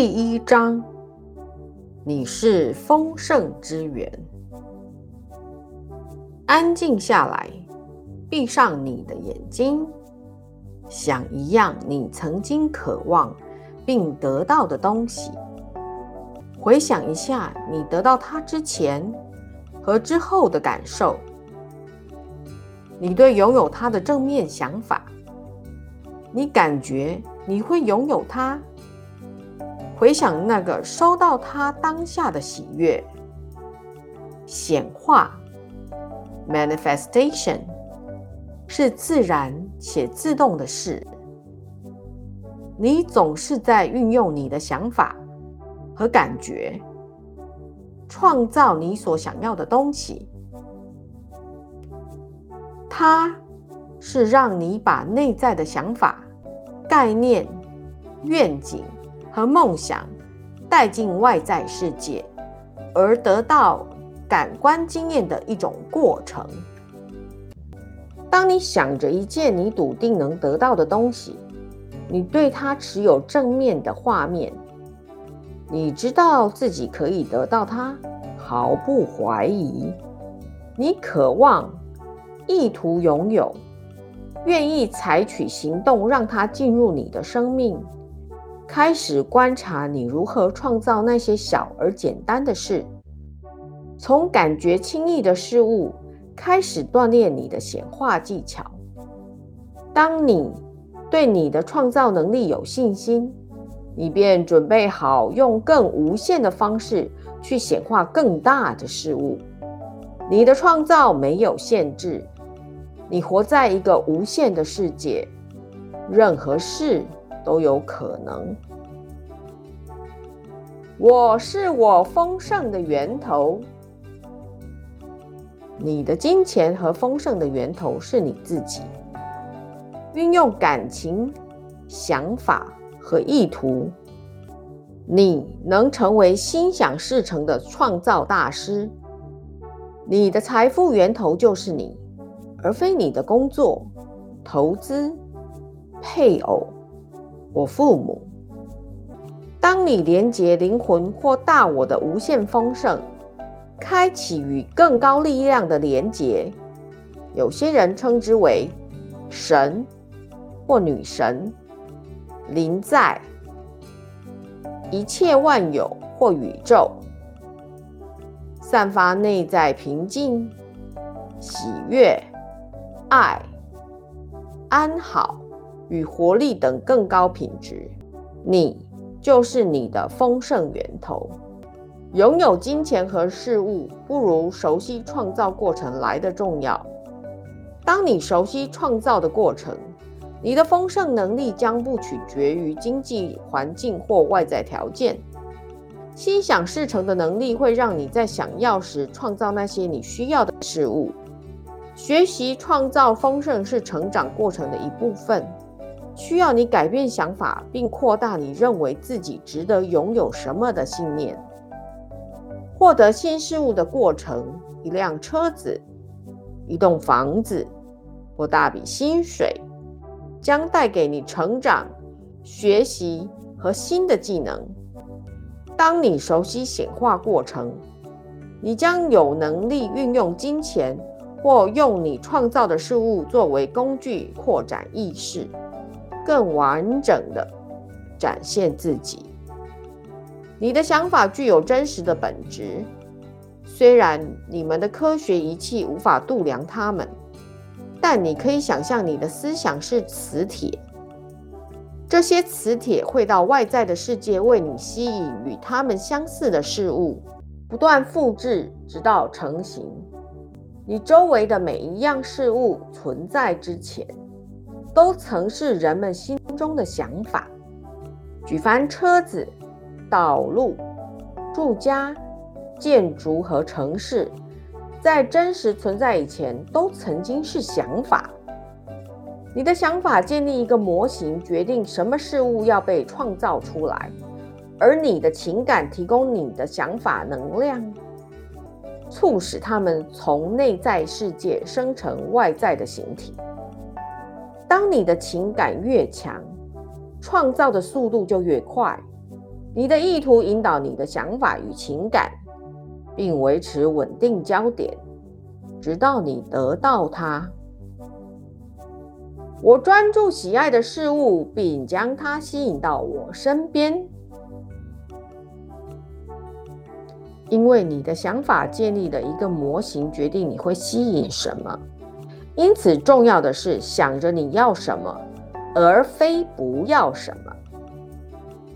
第一章，你是丰盛之源。安静下来，闭上你的眼睛，想一样你曾经渴望并得到的东西。回想一下你得到它之前和之后的感受，你对拥有它的正面想法。你感觉你会拥有它？回想那个收到他当下的喜悦，显化 （manifestation） 是自然且自动的事。你总是在运用你的想法和感觉，创造你所想要的东西。它是让你把内在的想法、概念、愿景。和梦想带进外在世界，而得到感官经验的一种过程。当你想着一件你笃定能得到的东西，你对它持有正面的画面，你知道自己可以得到它，毫不怀疑。你渴望、意图拥有、愿意采取行动，让它进入你的生命。开始观察你如何创造那些小而简单的事，从感觉轻易的事物开始锻炼你的显化技巧。当你对你的创造能力有信心，你便准备好用更无限的方式去显化更大的事物。你的创造没有限制，你活在一个无限的世界，任何事。都有可能。我是我丰盛的源头。你的金钱和丰盛的源头是你自己。运用感情、想法和意图，你能成为心想事成的创造大师。你的财富源头就是你，而非你的工作、投资、配偶。我父母，当你连接灵魂或大我的无限丰盛，开启与更高力量的连接，有些人称之为神或女神，灵在一切万有或宇宙，散发内在平静、喜悦、爱、安好。与活力等更高品质，你就是你的丰盛源头。拥有金钱和事物，不如熟悉创造过程来的重要。当你熟悉创造的过程，你的丰盛能力将不取决于经济环境或外在条件。心想事成的能力会让你在想要时创造那些你需要的事物。学习创造丰盛是成长过程的一部分。需要你改变想法，并扩大你认为自己值得拥有什么的信念。获得新事物的过程，一辆车子、一栋房子或大笔薪水，将带给你成长、学习和新的技能。当你熟悉显化过程，你将有能力运用金钱或用你创造的事物作为工具，扩展意识。更完整的展现自己。你的想法具有真实的本质，虽然你们的科学仪器无法度量它们，但你可以想象你的思想是磁铁，这些磁铁会到外在的世界为你吸引与它们相似的事物，不断复制直到成型。你周围的每一样事物存在之前。都曾是人们心中的想法。举凡车子、道路、住家、建筑和城市，在真实存在以前，都曾经是想法。你的想法建立一个模型，决定什么事物要被创造出来，而你的情感提供你的想法能量，促使它们从内在世界生成外在的形体。当你的情感越强，创造的速度就越快。你的意图引导你的想法与情感，并维持稳定焦点，直到你得到它。我专注喜爱的事物，并将它吸引到我身边。因为你的想法建立了一个模型，决定你会吸引什么。因此，重要的是想着你要什么，而非不要什么。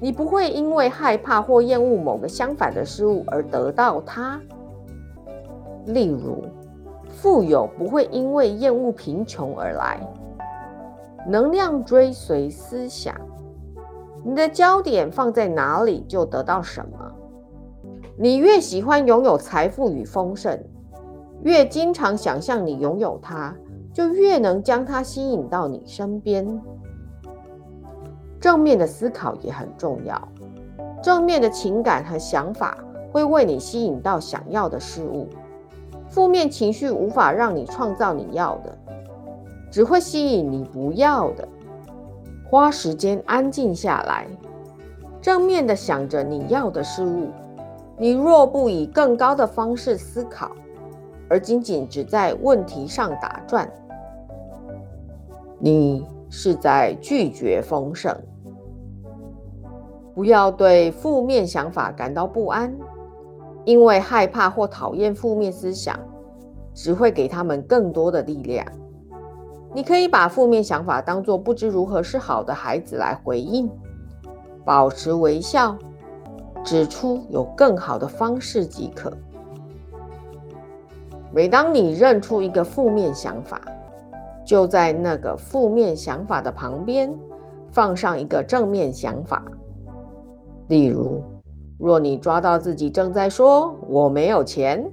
你不会因为害怕或厌恶某个相反的事物而得到它。例如，富有不会因为厌恶贫穷而来。能量追随思想，你的焦点放在哪里，就得到什么。你越喜欢拥有财富与丰盛，越经常想象你拥有它，就越能将它吸引到你身边。正面的思考也很重要，正面的情感和想法会为你吸引到想要的事物，负面情绪无法让你创造你要的。只会吸引你不要的。花时间安静下来，正面的想着你要的事物。你若不以更高的方式思考，而仅仅只在问题上打转，你是在拒绝丰盛。不要对负面想法感到不安，因为害怕或讨厌负面思想，只会给他们更多的力量。你可以把负面想法当作不知如何是好的孩子来回应，保持微笑，指出有更好的方式即可。每当你认出一个负面想法，就在那个负面想法的旁边放上一个正面想法。例如，若你抓到自己正在说“我没有钱”，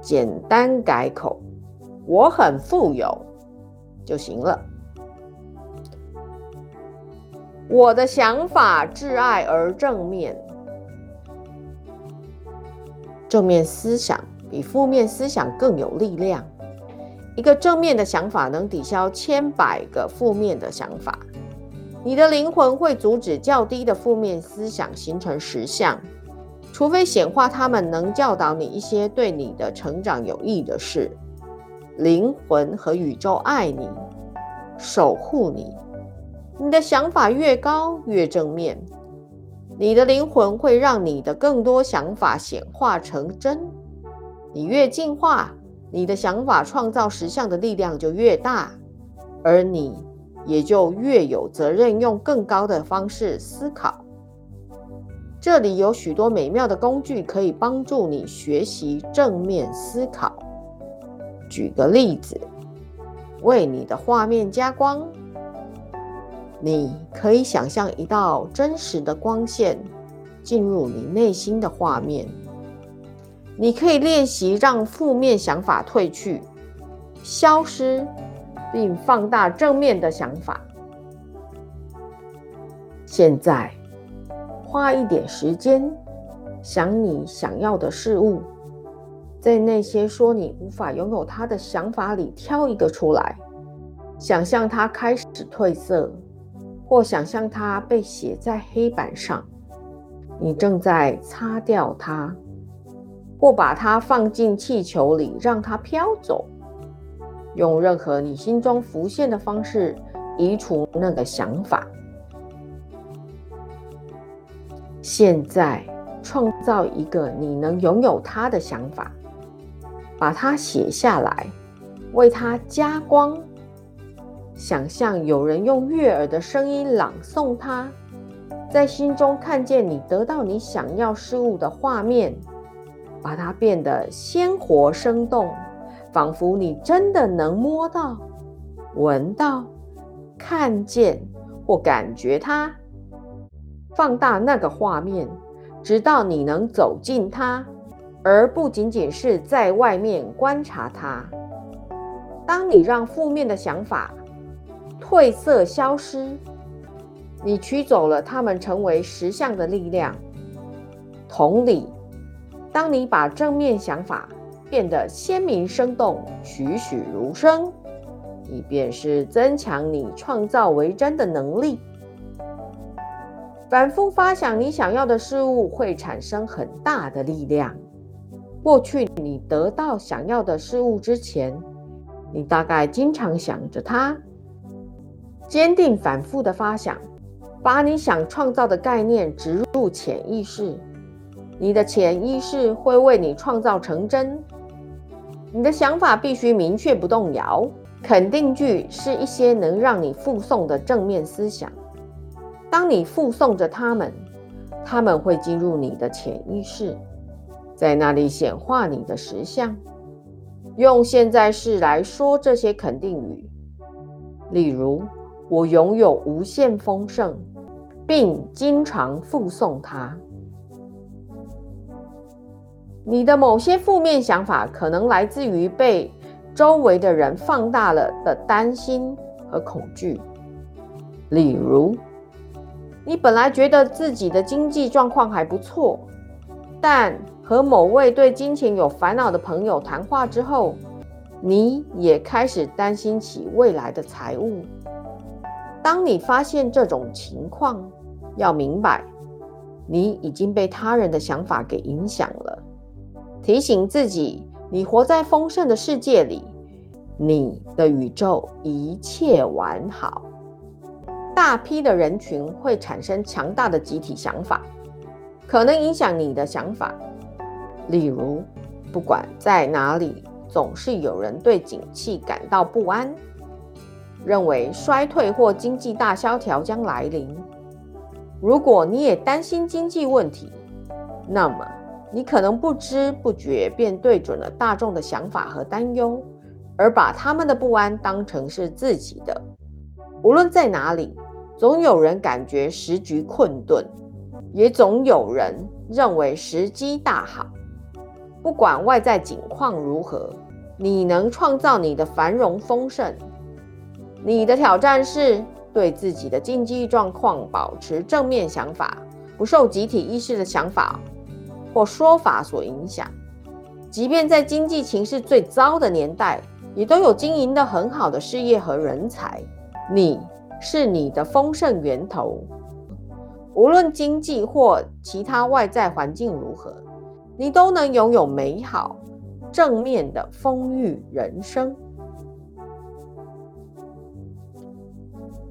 简单改口“我很富有”。就行了。我的想法挚爱而正面，正面思想比负面思想更有力量。一个正面的想法能抵消千百个负面的想法。你的灵魂会阻止较低的负面思想形成实相，除非显化他们能教导你一些对你的成长有益的事。灵魂和宇宙爱你，守护你。你的想法越高，越正面，你的灵魂会让你的更多想法显化成真。你越进化，你的想法创造实相的力量就越大，而你也就越有责任用更高的方式思考。这里有许多美妙的工具可以帮助你学习正面思考。举个例子，为你的画面加光，你可以想象一道真实的光线进入你内心的画面。你可以练习让负面想法褪去、消失，并放大正面的想法。现在，花一点时间想你想要的事物。在那些说你无法拥有它的想法里挑一个出来，想象它开始褪色，或想象它被写在黑板上，你正在擦掉它，或把它放进气球里让它飘走。用任何你心中浮现的方式移除那个想法。现在创造一个你能拥有它的想法。把它写下来，为它加光。想象有人用悦耳的声音朗诵它，在心中看见你得到你想要事物的画面，把它变得鲜活生动，仿佛你真的能摸到、闻到、看见或感觉它。放大那个画面，直到你能走进它。而不仅仅是在外面观察它。当你让负面的想法褪色消失，你取走了它们成为实相的力量。同理，当你把正面想法变得鲜明生动、栩栩如生，你便是增强你创造为真的能力。反复发想你想要的事物会产生很大的力量。过去你得到想要的事物之前，你大概经常想着它。坚定反复的发想，把你想创造的概念植入潜意识，你的潜意识会为你创造成真。你的想法必须明确不动摇。肯定句是一些能让你附送的正面思想。当你附送着它们，他们会进入你的潜意识，在那里显化你的实相。用现在式来说这些肯定语，例如“我拥有无限丰盛，并经常附送它”。你的某些负面想法可能来自于被周围的人放大了的担心和恐惧，例如。你本来觉得自己的经济状况还不错，但和某位对金钱有烦恼的朋友谈话之后，你也开始担心起未来的财务。当你发现这种情况，要明白，你已经被他人的想法给影响了。提醒自己，你活在丰盛的世界里，你的宇宙一切完好。大批的人群会产生强大的集体想法，可能影响你的想法。例如，不管在哪里，总是有人对景气感到不安，认为衰退或经济大萧条将来临。如果你也担心经济问题，那么你可能不知不觉便对准了大众的想法和担忧，而把他们的不安当成是自己的。无论在哪里。总有人感觉时局困顿，也总有人认为时机大好。不管外在景况如何，你能创造你的繁荣丰盛。你的挑战是对自己的经济状况保持正面想法，不受集体意识的想法或说法所影响。即便在经济情势最糟的年代，也都有经营的很好的事业和人才。你。是你的丰盛源头，无论经济或其他外在环境如何，你都能拥有美好、正面的丰裕人生。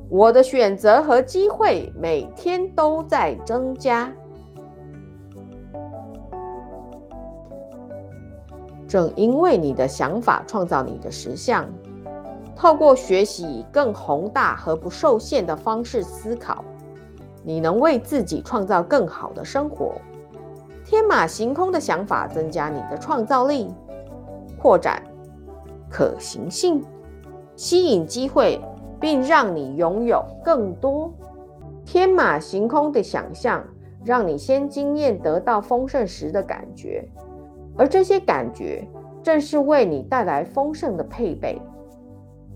我的选择和机会每天都在增加，正因为你的想法创造你的实相。透过学习以更宏大和不受限的方式思考，你能为自己创造更好的生活。天马行空的想法增加你的创造力，扩展可行性，吸引机会，并让你拥有更多天马行空的想象，让你先经验得到丰盛时的感觉，而这些感觉正是为你带来丰盛的配备。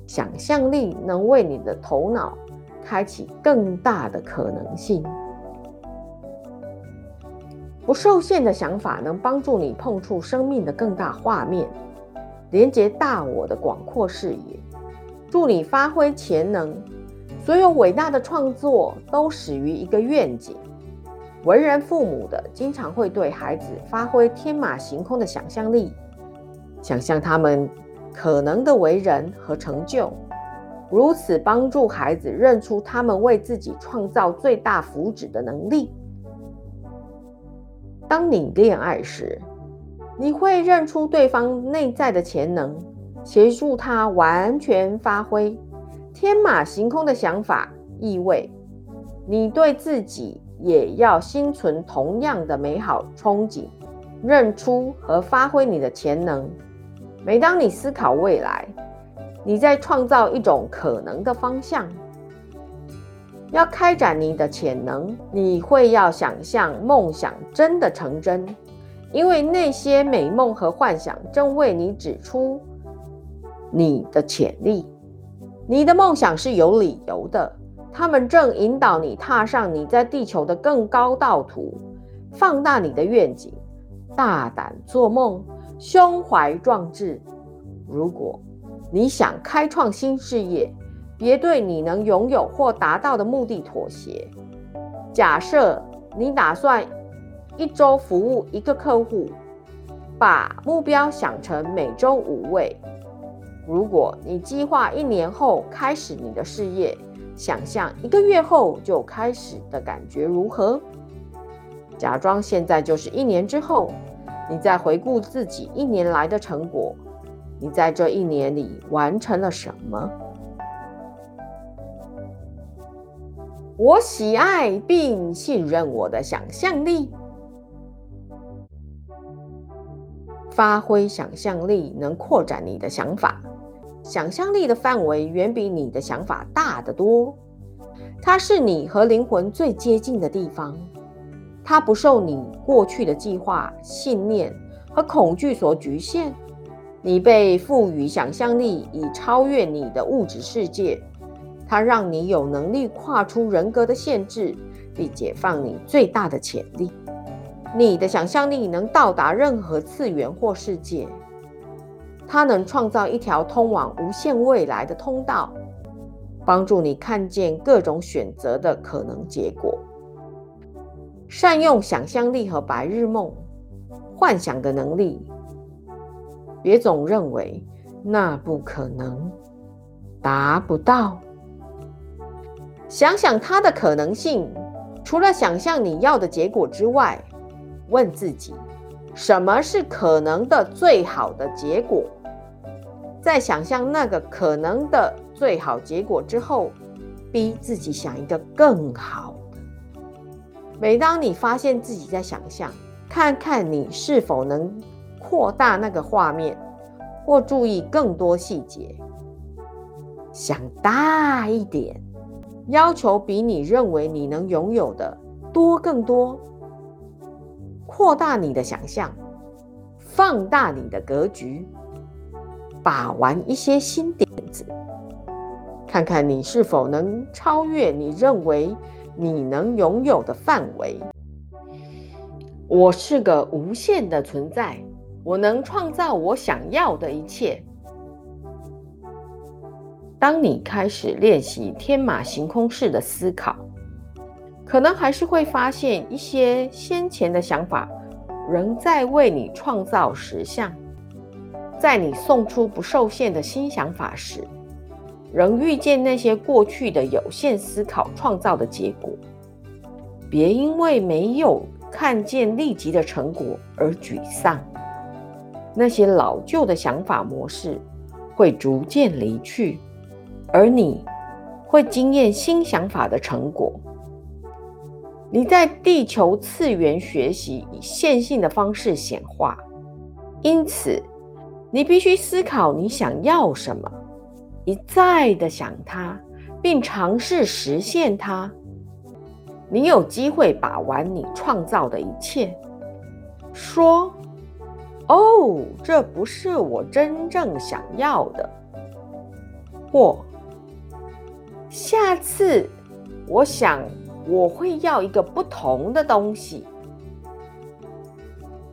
想象力能为你的头脑开启更大的可能性。不受限的想法能帮助你碰触生命的更大画面，连接大我的广阔视野，助你发挥潜能。所有伟大的创作都始于一个愿景。为人父母的经常会对孩子发挥天马行空的想象力，想象他们。可能的为人和成就，如此帮助孩子认出他们为自己创造最大福祉的能力。当你恋爱时，你会认出对方内在的潜能，协助他完全发挥。天马行空的想法意味，你对自己也要心存同样的美好憧憬，认出和发挥你的潜能。每当你思考未来，你在创造一种可能的方向。要开展你的潜能，你会要想象梦想真的成真，因为那些美梦和幻想正为你指出你的潜力。你的梦想是有理由的，他们正引导你踏上你在地球的更高道途。放大你的愿景，大胆做梦。胸怀壮志。如果你想开创新事业，别对你能拥有或达到的目的妥协。假设你打算一周服务一个客户，把目标想成每周五位。如果你计划一年后开始你的事业，想象一个月后就开始的感觉如何？假装现在就是一年之后，你再回顾自己一年来的成果，你在这一年里完成了什么？我喜爱并信任我的想象力，发挥想象力能扩展你的想法。想象力的范围远比你的想法大得多，它是你和灵魂最接近的地方。它不受你过去的计划、信念和恐惧所局限。你被赋予想象力，以超越你的物质世界。它让你有能力跨出人格的限制，并解放你最大的潜力。你的想象力能到达任何次元或世界。它能创造一条通往无限未来的通道，帮助你看见各种选择的可能结果。善用想象力和白日梦、幻想的能力，别总认为那不可能、达不到。想想它的可能性，除了想象你要的结果之外，问自己：什么是可能的最好的结果？在想象那个可能的最好结果之后，逼自己想一个更好的。每当你发现自己在想象，看看你是否能扩大那个画面，或注意更多细节。想大一点，要求比你认为你能拥有的多更多。扩大你的想象，放大你的格局。把玩一些新点子，看看你是否能超越你认为你能拥有的范围。我是个无限的存在，我能创造我想要的一切。当你开始练习天马行空式的思考，可能还是会发现一些先前的想法仍在为你创造实像。在你送出不受限的新想法时，仍遇见那些过去的有限思考创造的结果。别因为没有看见立即的成果而沮丧。那些老旧的想法模式会逐渐离去，而你会惊艳新想法的成果。你在地球次元学习以线性的方式显化，因此。你必须思考你想要什么，一再的想它，并尝试实现它。你有机会把玩你创造的一切。说：“哦，这不是我真正想要的。”或下次，我想我会要一个不同的东西。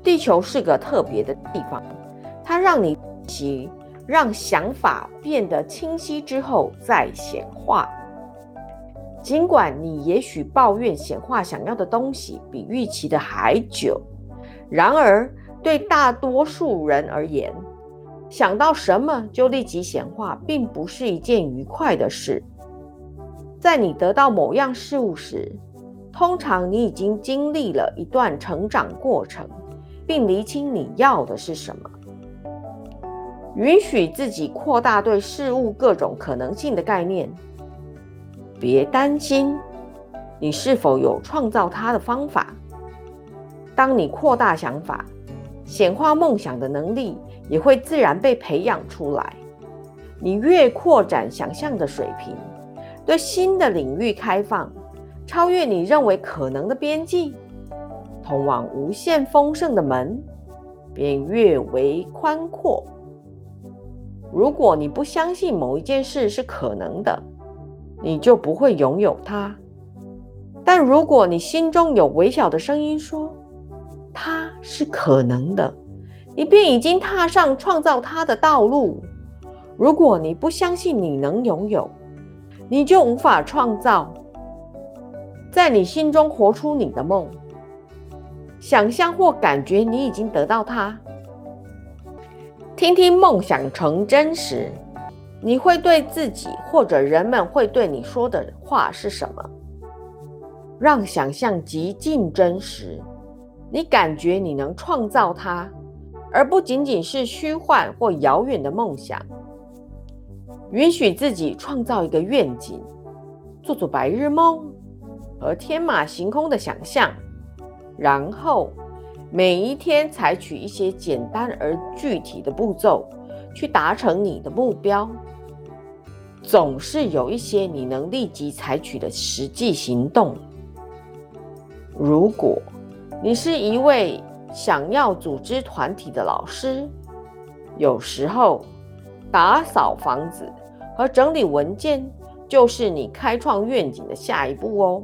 地球是个特别的地方。它让你其让想法变得清晰之后再显化。尽管你也许抱怨显化想要的东西比预期的还久，然而对大多数人而言，想到什么就立即显化，并不是一件愉快的事。在你得到某样事物时，通常你已经经历了一段成长过程，并厘清你要的是什么。允许自己扩大对事物各种可能性的概念。别担心，你是否有创造它的方法。当你扩大想法、显化梦想的能力，也会自然被培养出来。你越扩展想象的水平，对新的领域开放，超越你认为可能的边际，通往无限丰盛的门便越为宽阔。如果你不相信某一件事是可能的，你就不会拥有它。但如果你心中有微小的声音说它是可能的，你便已经踏上创造它的道路。如果你不相信你能拥有，你就无法创造。在你心中活出你的梦，想象或感觉你已经得到它。听听梦想成真时，你会对自己或者人们会对你说的话是什么？让想象极尽真实，你感觉你能创造它，而不仅仅是虚幻或遥远的梦想。允许自己创造一个愿景，做做白日梦和天马行空的想象，然后每一天采取一些简单而具体的步骤去达成你的目标。总是有一些你能立即采取的实际行动。如果你是一位想要组织团体的老师，有时候打扫房子和整理文件就是你开创愿景的下一步哦。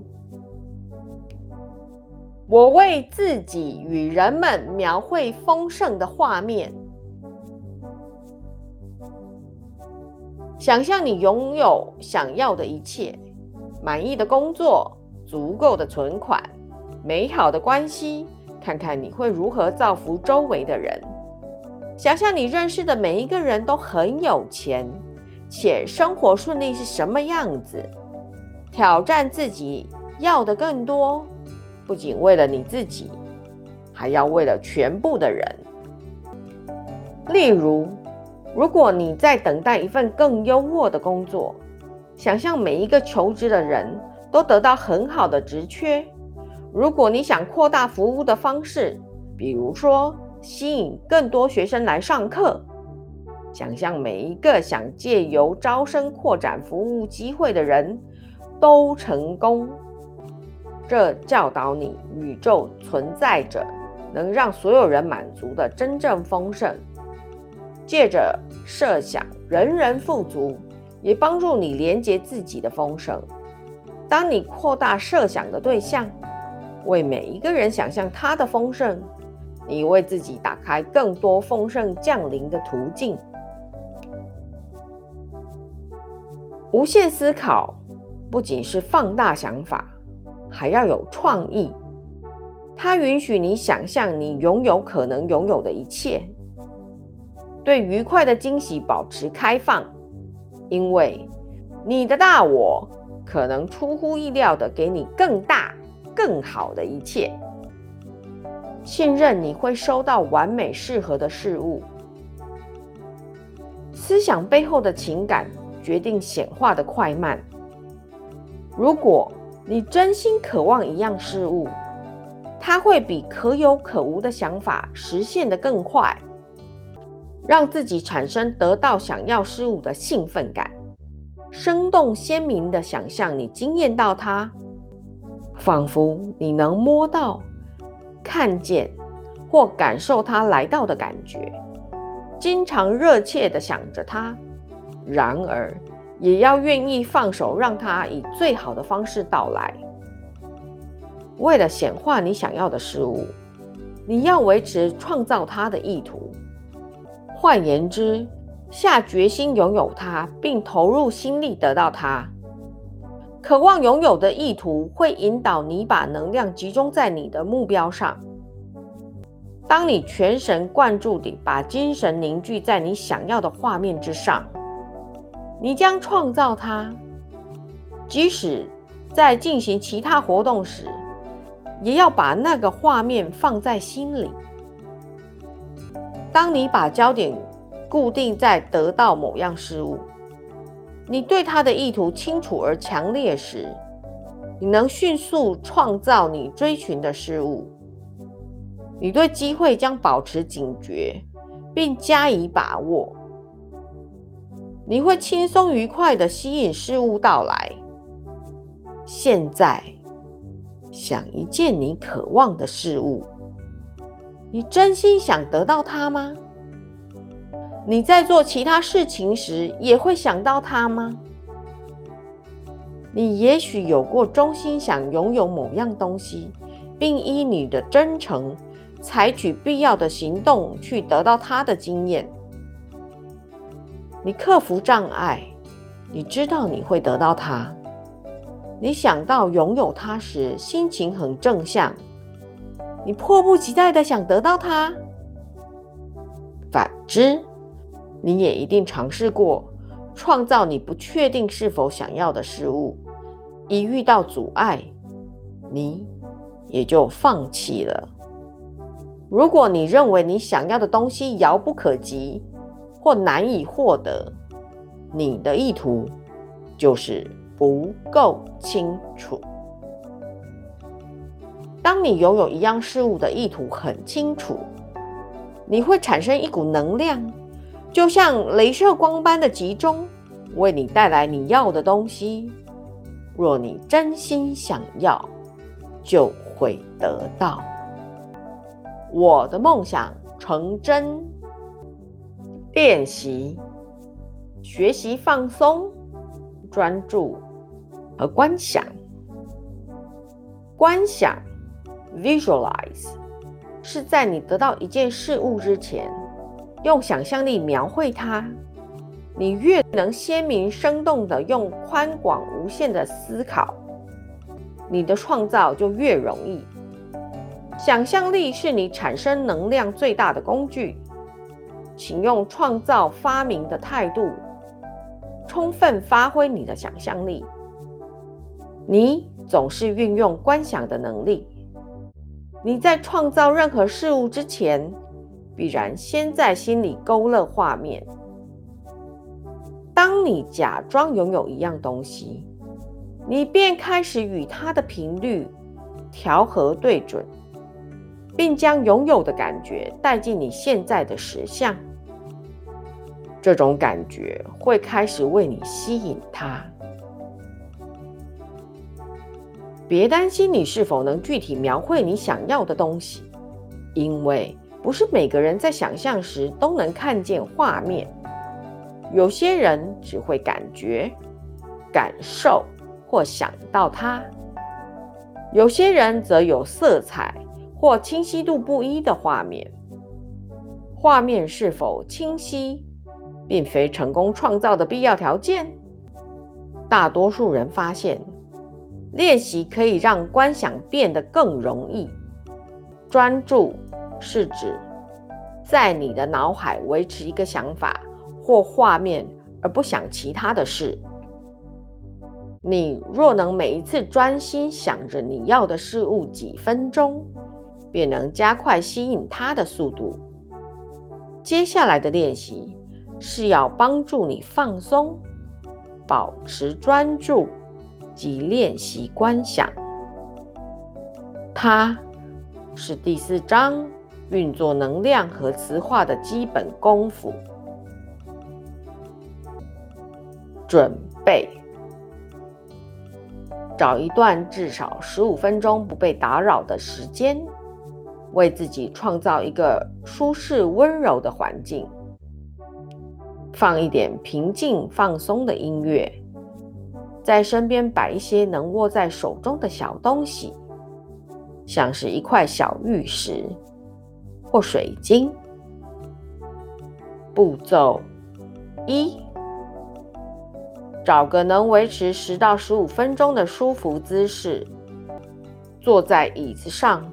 我为自己与人们描绘丰盛的画面，想象你拥有想要的一切：满意的工作，足够的存款。美好的关系，看看你会如何造福周围的人。想象你认识的每一个人都很有钱，且生活顺利是什么样子？挑战自己，要的更多，不仅为了你自己，还要为了全部的人。例如，如果你在等待一份更优渥的工作，想象每一个求职的人都得到很好的职缺。如果你想扩大服务的方式，比如说吸引更多学生来上课，想象每一个想借由招生扩展服务机会的人都成功，这教导你宇宙存在着能让所有人满足的真正丰盛。借着设想人人富足，也帮助你连接自己的丰盛。当你扩大设想的对象。为每一个人想象他的丰盛，你为自己打开更多丰盛降临的途径。无限思考不仅是放大想法，还要有创意。它允许你想象你拥有可能拥有的一切，对愉快的惊喜保持开放，因为你的大我可能出乎意料的给你更大。更好的一切，信任你会收到完美适合的事物。思想背后的情感决定显化的快慢。如果你真心渴望一样事物，它会比可有可无的想法实现的更快，让自己产生得到想要事物的兴奋感，生动鲜明的想象你惊艳到它。仿佛你能摸到、看见或感受它来到的感觉，经常热切地想着它。然而，也要愿意放手，让它以最好的方式到来。为了显化你想要的事物，你要维持创造它的意图。换言之，下决心拥有它，并投入心力得到它。渴望拥有的意图会引导你把能量集中在你的目标上。当你全神贯注地把精神凝聚在你想要的画面之上，你将创造它。即使在进行其他活动时，也要把那个画面放在心里。当你把焦点固定在得到某样事物。你对它的意图清楚而强烈时，你能迅速创造你追寻的事物。你对机会将保持警觉，并加以把握。你会轻松愉快地吸引事物到来。现在，想一件你渴望的事物，你真心想得到它吗？你在做其他事情时也会想到它吗？你也许有过衷心想拥有某样东西，并依你的真诚采取必要的行动去得到它的经验。你克服障碍，你知道你会得到它。你想到拥有它时，心情很正向，你迫不及待的想得到它。反之，你也一定尝试过创造你不确定是否想要的事物，一遇到阻碍，你也就放弃了。如果你认为你想要的东西遥不可及或难以获得，你的意图就是不够清楚。当你拥有一样事物的意图很清楚，你会产生一股能量，就像镭射光般的集中，为你带来你要的东西。若你真心想要，就会得到。我的梦想成真。练习、学习、放松、专注和观想。观想 （visualize） 是在你得到一件事物之前，用想象力描绘它。你越能鲜明生动的用宽广无限的思考，你的创造就越容易。想象力是你产生能量最大的工具，请用创造发明的态度，充分发挥你的想象力。你总是运用观想的能力。你在创造任何事物之前，必然先在心里勾勒画面。当你假装拥有一样东西，你便开始与它的频率调和对准。并将拥有的感觉带进你现在的实相，这种感觉会开始为你吸引它。别担心你是否能具体描绘你想要的东西，因为不是每个人在想象时都能看见画面。有些人只会感觉、感受或想到它，有些人则有色彩。或清晰度不一的画面，画面是否清晰，并非成功创造的必要条件。大多数人发现，练习可以让观想变得更容易。专注是指在你的脑海维持一个想法或画面，而不想其他的事。你若能每一次专心想着你要的事物几分钟，便能加快吸引它的速度。接下来的练习是要帮助你放松、保持专注及练习观想。它是第四章运作能量和磁化的基本功夫。准备，找一段至少十五分钟不被打扰的时间。为自己创造一个舒适温柔的环境，放一点平静放松的音乐，在身边摆一些能握在手中的小东西，像是一块小玉石或水晶。步骤一：找个能维持十到十五分钟的舒服姿势，坐在椅子上。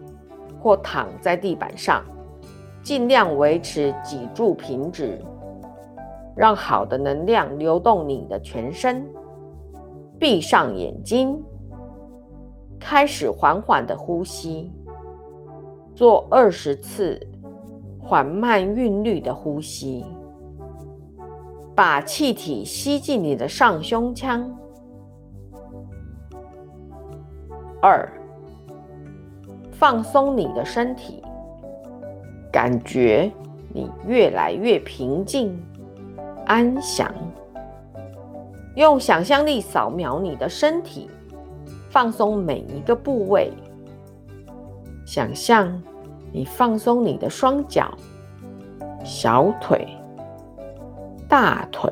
或躺在地板上，尽量维持脊柱平直，让好的能量流动你的全身。闭上眼睛，开始缓缓的呼吸，做二十次缓慢韵律的呼吸，把气体吸进你的上胸腔。二。放松你的身体，感觉你越来越平静、安详。用想象力扫描你的身体，放松每一个部位。想象你放松你的双脚、小腿、大腿、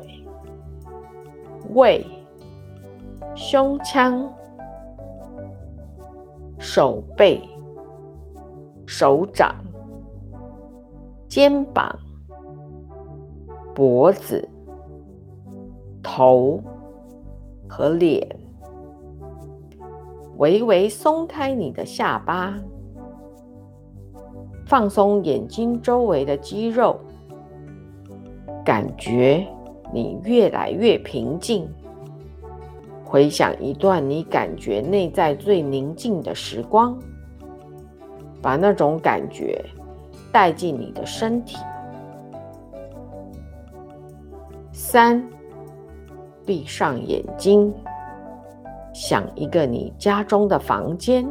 胃、胸腔、手背。手掌、肩膀、脖子、头和脸，微微松开你的下巴，放松眼睛周围的肌肉，感觉你越来越平静。回想一段你感觉内在最宁静的时光，把那种感觉带进你的身体。三，闭上眼睛，想一个你家中的房间。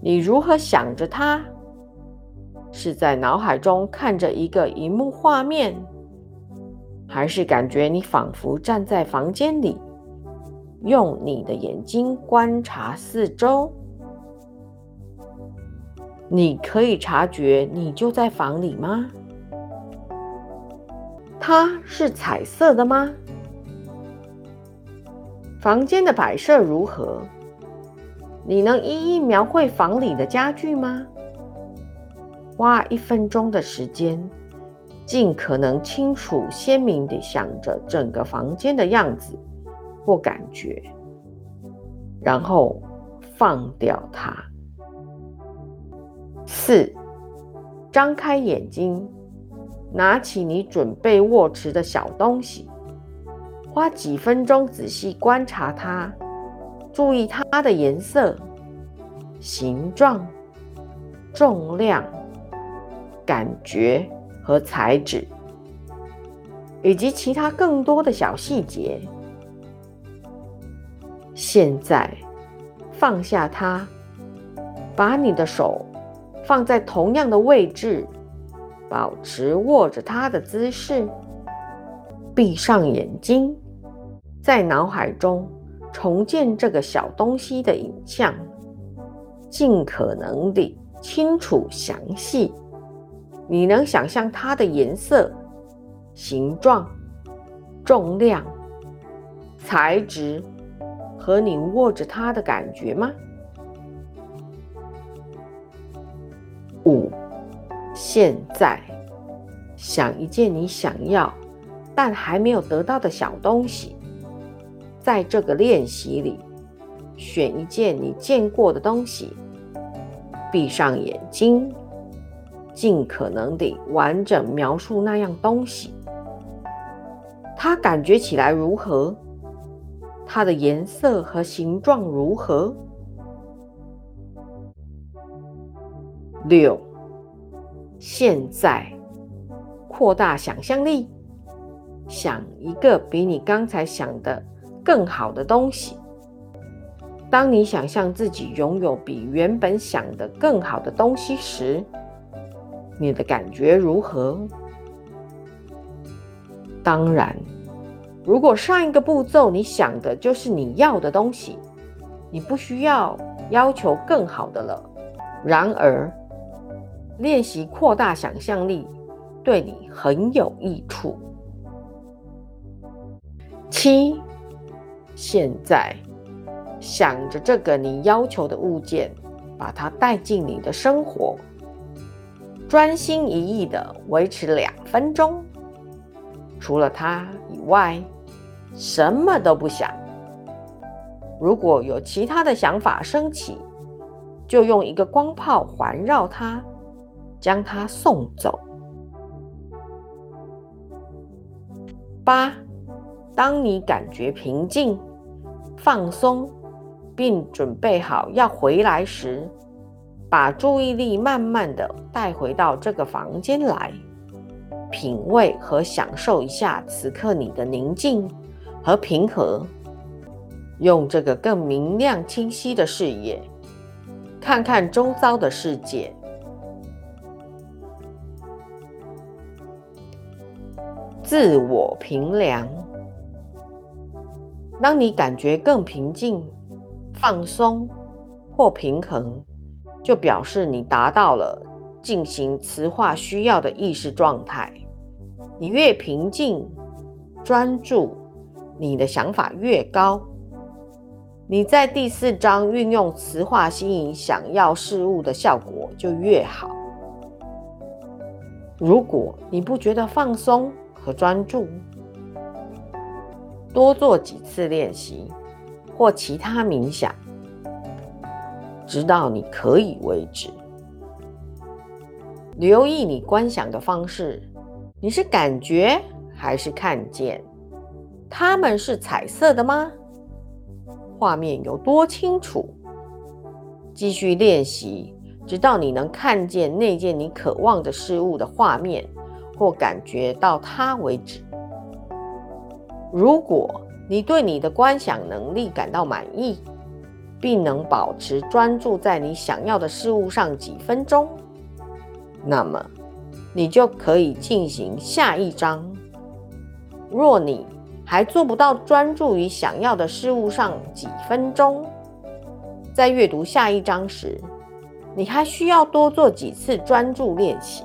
你如何想着它？是在脑海中看着一个荧幕画面，还是感觉你仿佛站在房间里，用你的眼睛观察四周？你可以察觉你就在房里吗？它是彩色的吗？房间的摆设如何？你能一一描绘房里的家具吗？花一分钟的时间，尽可能清楚鲜明地想着整个房间的样子或感觉，然后放掉它。四，张开眼睛。拿起你准备握持的小东西，花几分钟仔细观察它，注意它的颜色、形状、重量、感觉和材质，以及其他更多的小细节。现在放下它，把你的手放在同样的位置。保持握着它的姿势，闭上眼睛，在脑海中重建这个小东西的影像，尽可能地清楚详细。你能想象它的颜色、形状、重量、材质和你握着它的感觉吗？五。现在，想一件你想要但还没有得到的小东西。在这个练习里，选一件你见过的东西，闭上眼睛，尽可能地完整描述那样东西。它感觉起来如何？它的颜色和形状如何？六。现在，扩大想象力，想一个比你刚才想的更好的东西。当你想象自己拥有比原本想的更好的东西时，你的感觉如何？当然，如果上一个步骤你想的就是你要的东西，你不需要要求更好的了。然而，练习扩大想象力对你很有益处。七，现在想着这个你要求的物件，把它带进你的生活，专心一意的维持两分钟。除了它以外，什么都不想。如果有其他的想法升起，就用一个光炮环绕它。将它送走。八，当你感觉平静、放松，并准备好要回来时，把注意力慢慢的带回到这个房间来，品味和享受一下此刻你的宁静和平和。用这个更明亮、清晰的视野，看看周遭的世界。自我评量。当你感觉更平静、放松或平衡，就表示你达到了进行磁化需要的意识状态。你越平静、专注，你的想法越高。你在第四章运用磁化吸引想要事物的效果就越好。如果你不觉得放松，和专注，多做几次练习或其他冥想，直到你可以为止。留意你观想的方式，你是感觉还是看见？它们是彩色的吗？画面有多清楚？继续练习，直到你能看见那件你渴望的事物的画面，或感觉到它为止。如果你对你的观想能力感到满意，并能保持专注在你想要的事物上几分钟，那么你就可以进行下一章。若你还做不到专注于想要的事物上几分钟，在阅读下一章时，你还需要多做几次专注练习。